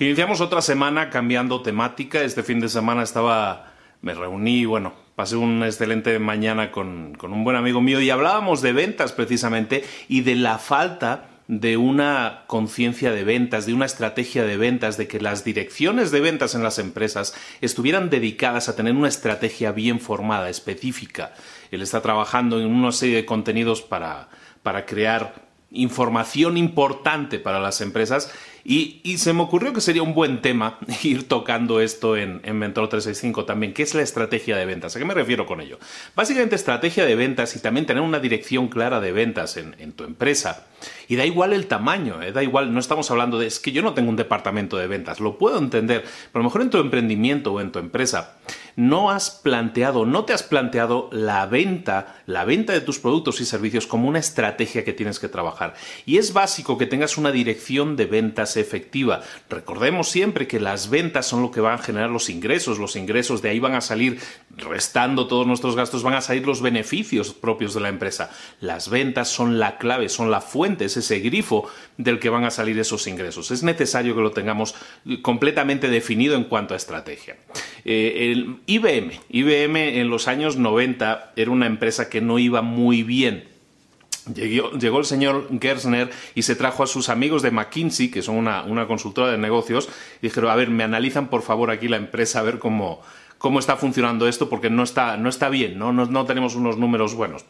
Iniciamos otra semana cambiando temática. Este fin de semana estaba, me reuní, bueno, pasé una excelente mañana con, con un buen amigo mío y hablábamos de ventas precisamente y de la falta de una conciencia de ventas, de una estrategia de ventas, de que las direcciones de ventas en las empresas estuvieran dedicadas a tener una estrategia bien formada, específica. Él está trabajando en una serie de contenidos para, para crear información importante para las empresas y, se me ocurrió que sería un buen tema ir tocando esto en, Mentor 365 también, que es la estrategia de ventas. ¿A qué me refiero con ello? Básicamente estrategia de ventas y también tener una dirección clara de ventas en, tu empresa. Y da igual el tamaño, ¿eh? da igual, no estamos hablando de, es que yo no tengo un departamento de ventas, lo puedo entender, pero a lo mejor en tu emprendimiento o en tu empresa no has planteado, no te has planteado la venta, la venta de tus productos y servicios como una estrategia que tienes que trabajar. Y es básico que tengas una dirección de ventas efectiva. Recordemos siempre que las ventas son lo que van a generar los ingresos, los ingresos de ahí van a salir, restando todos nuestros gastos, van a salir los beneficios propios de la empresa. Las ventas son la clave, son la fuente, es ese grifo del que van a salir esos ingresos. Es necesario que lo tengamos completamente definido en cuanto a estrategia. Eh, el IBM, IBM en los años 90 era una empresa que no iba muy bien. Llegó, el señor Gersner y se trajo a sus amigos de McKinsey, que son una, consultora de negocios, y dijeron, a ver, me analizan por favor aquí la empresa, a ver cómo, cómo está funcionando esto, porque no está, no está bien, ¿no? ¿no? No, tenemos unos números buenos.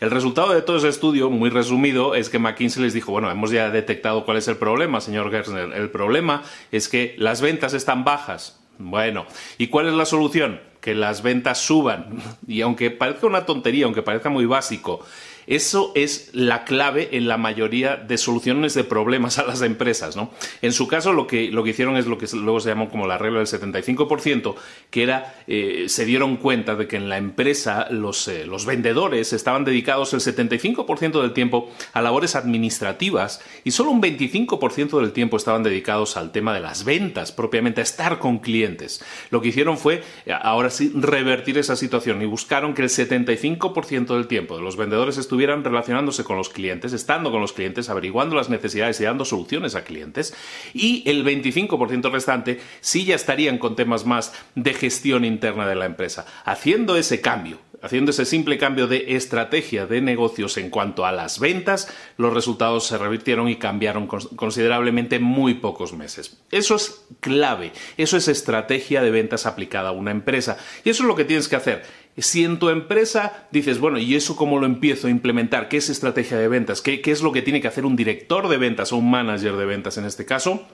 El resultado de todo ese estudio, muy resumido, es que McKinsey les dijo, bueno, hemos ya detectado cuál es el problema, señor Gersner. El problema es que las ventas están bajas. Bueno, ¿y cuál es la solución? Que las ventas suban. Y aunque parezca una tontería, aunque parezca muy básico, eso es la clave en la mayoría de soluciones de problemas a las empresas. ¿no? En su caso, lo que, lo que hicieron es lo que luego se llamó como la regla del 75%, que era, eh, se dieron cuenta de que en la empresa los, eh, los vendedores estaban dedicados el 75% del tiempo a labores administrativas y solo un 25% del tiempo estaban dedicados al tema de las ventas, propiamente a estar con clientes. Lo que hicieron fue, eh, ahora sí, revertir esa situación y buscaron que el 75% del tiempo de los vendedores estuvieran estuvieran relacionándose con los clientes, estando con los clientes, averiguando las necesidades y dando soluciones a clientes. Y el 25% restante sí ya estarían con temas más de gestión interna de la empresa, haciendo ese cambio. Haciendo ese simple cambio de estrategia de negocios en cuanto a las ventas, los resultados se revirtieron y cambiaron considerablemente en muy pocos meses. Eso es clave, eso es estrategia de ventas aplicada a una empresa y eso es lo que tienes que hacer Si en tu empresa dices, bueno, ¿y eso cómo lo empiezo a implementar? ¿Qué es estrategia de ventas? ¿Qué, qué es lo que tiene que hacer un director de ventas o un manager de ventas en este caso?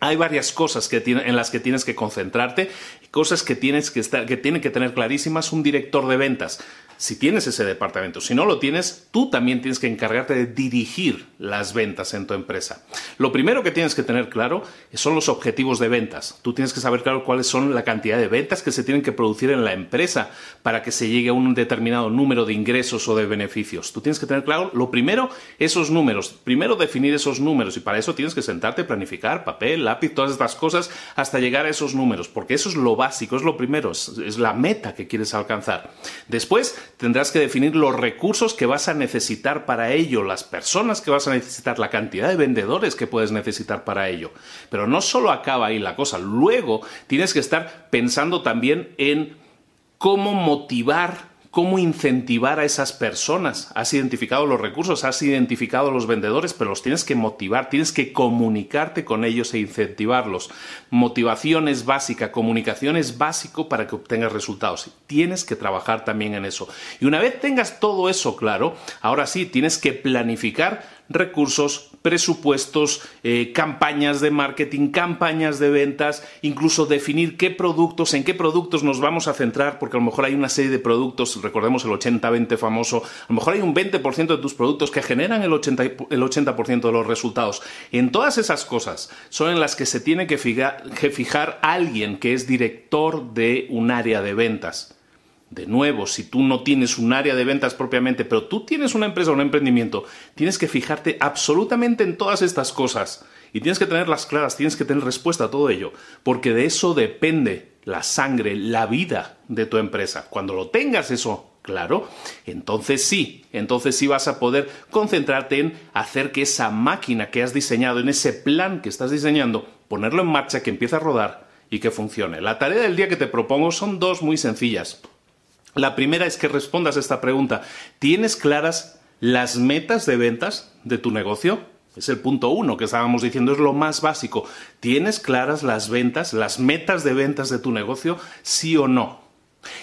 Hay varias cosas que en las que tienes que concentrarte, cosas que tienes que estar, que tienen que tener clarísimas un director de ventas si tienes ese departamento. Si no lo tienes, tú también tienes que encargarte de dirigir las ventas en tu empresa. Lo primero que tienes que tener claro son los objetivos de ventas. Tú tienes que saber claro cuáles son la cantidad de ventas que se tienen que producir en la empresa para que se llegue a un determinado número de ingresos o de beneficios. Tú tienes que tener claro, lo primero, esos números. Primero definir esos números y para eso tienes que sentarte, planificar, papel, lápiz, todas estas cosas hasta llegar a esos números, porque eso es lo básico, es lo primero, es, es la meta que quieres alcanzar. Después, tendrás que definir los recursos que vas a necesitar para ello, las personas que vas a necesitar, la cantidad de vendedores que puedes necesitar para ello. Pero no solo acaba ahí la cosa, luego tienes que estar pensando también en cómo motivar cómo incentivar a esas personas. Has identificado los recursos, has identificado los vendedores, pero los tienes que motivar, tienes que comunicarte con ellos e incentivarlos. Motivación es básica, comunicación es básico para que obtengas resultados. Tienes que trabajar también en eso. Y una vez tengas todo eso claro, ahora sí, tienes que planificar recursos, presupuestos, eh, campañas de marketing, campañas de ventas, incluso definir qué productos, en qué productos nos vamos a centrar, porque a lo mejor hay una serie de productos, recordemos el 80-20 famoso, a lo mejor hay un 20% de tus productos que generan el 80%, el 80 de los resultados. En todas esas cosas son en las que se tiene que fijar alguien que es director de un área de ventas. De nuevo, si tú no tienes un área de ventas propiamente, pero tú tienes una empresa o un emprendimiento, tienes que fijarte absolutamente en todas estas cosas y tienes que tenerlas claras, tienes que tener respuesta a todo ello, porque de eso depende la sangre, la vida de tu empresa. Cuando lo tengas eso claro, entonces sí, entonces sí vas a poder concentrarte en hacer que esa máquina que has diseñado, en ese plan que estás diseñando, ponerlo en marcha, que empiece a rodar y que funcione. La tarea del día que te propongo son dos muy sencillas. La primera es que respondas a esta pregunta. ¿Tienes claras las metas de ventas de tu negocio? Es el punto uno que estábamos diciendo, es lo más básico. ¿Tienes claras las ventas, las metas de ventas de tu negocio? Sí o no.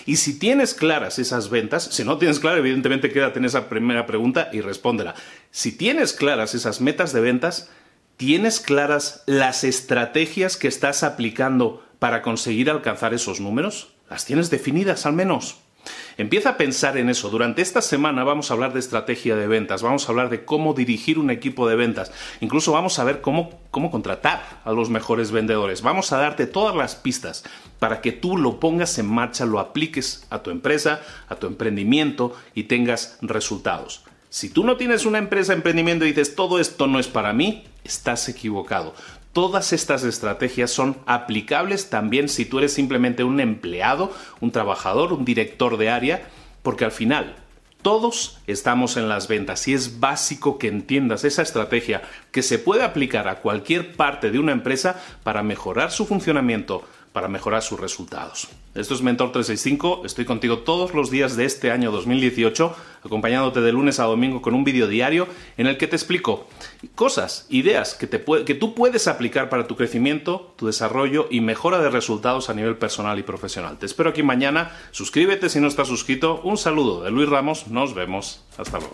Y si tienes claras esas ventas, si no tienes claras, evidentemente quédate en esa primera pregunta y respóndela. Si tienes claras esas metas de ventas, ¿tienes claras las estrategias que estás aplicando para conseguir alcanzar esos números? ¿Las tienes definidas al menos? Empieza a pensar en eso. Durante esta semana vamos a hablar de estrategia de ventas, vamos a hablar de cómo dirigir un equipo de ventas, incluso vamos a ver cómo, cómo contratar a los mejores vendedores. Vamos a darte todas las pistas para que tú lo pongas en marcha, lo apliques a tu empresa, a tu emprendimiento y tengas resultados. Si tú no tienes una empresa, emprendimiento y dices todo esto no es para mí, estás equivocado. Todas estas estrategias son aplicables también si tú eres simplemente un empleado, un trabajador, un director de área, porque al final todos estamos en las ventas y es básico que entiendas esa estrategia que se puede aplicar a cualquier parte de una empresa para mejorar su funcionamiento, para mejorar sus resultados. Esto es Mentor 365, estoy contigo todos los días de este año 2018, acompañándote de lunes a domingo con un vídeo diario en el que te explico cosas, ideas que, que tú puedes aplicar para tu crecimiento, tu desarrollo y mejora de resultados a nivel personal y profesional. Te espero aquí mañana, suscríbete si no estás suscrito, un saludo de Luis Ramos, nos vemos, hasta luego.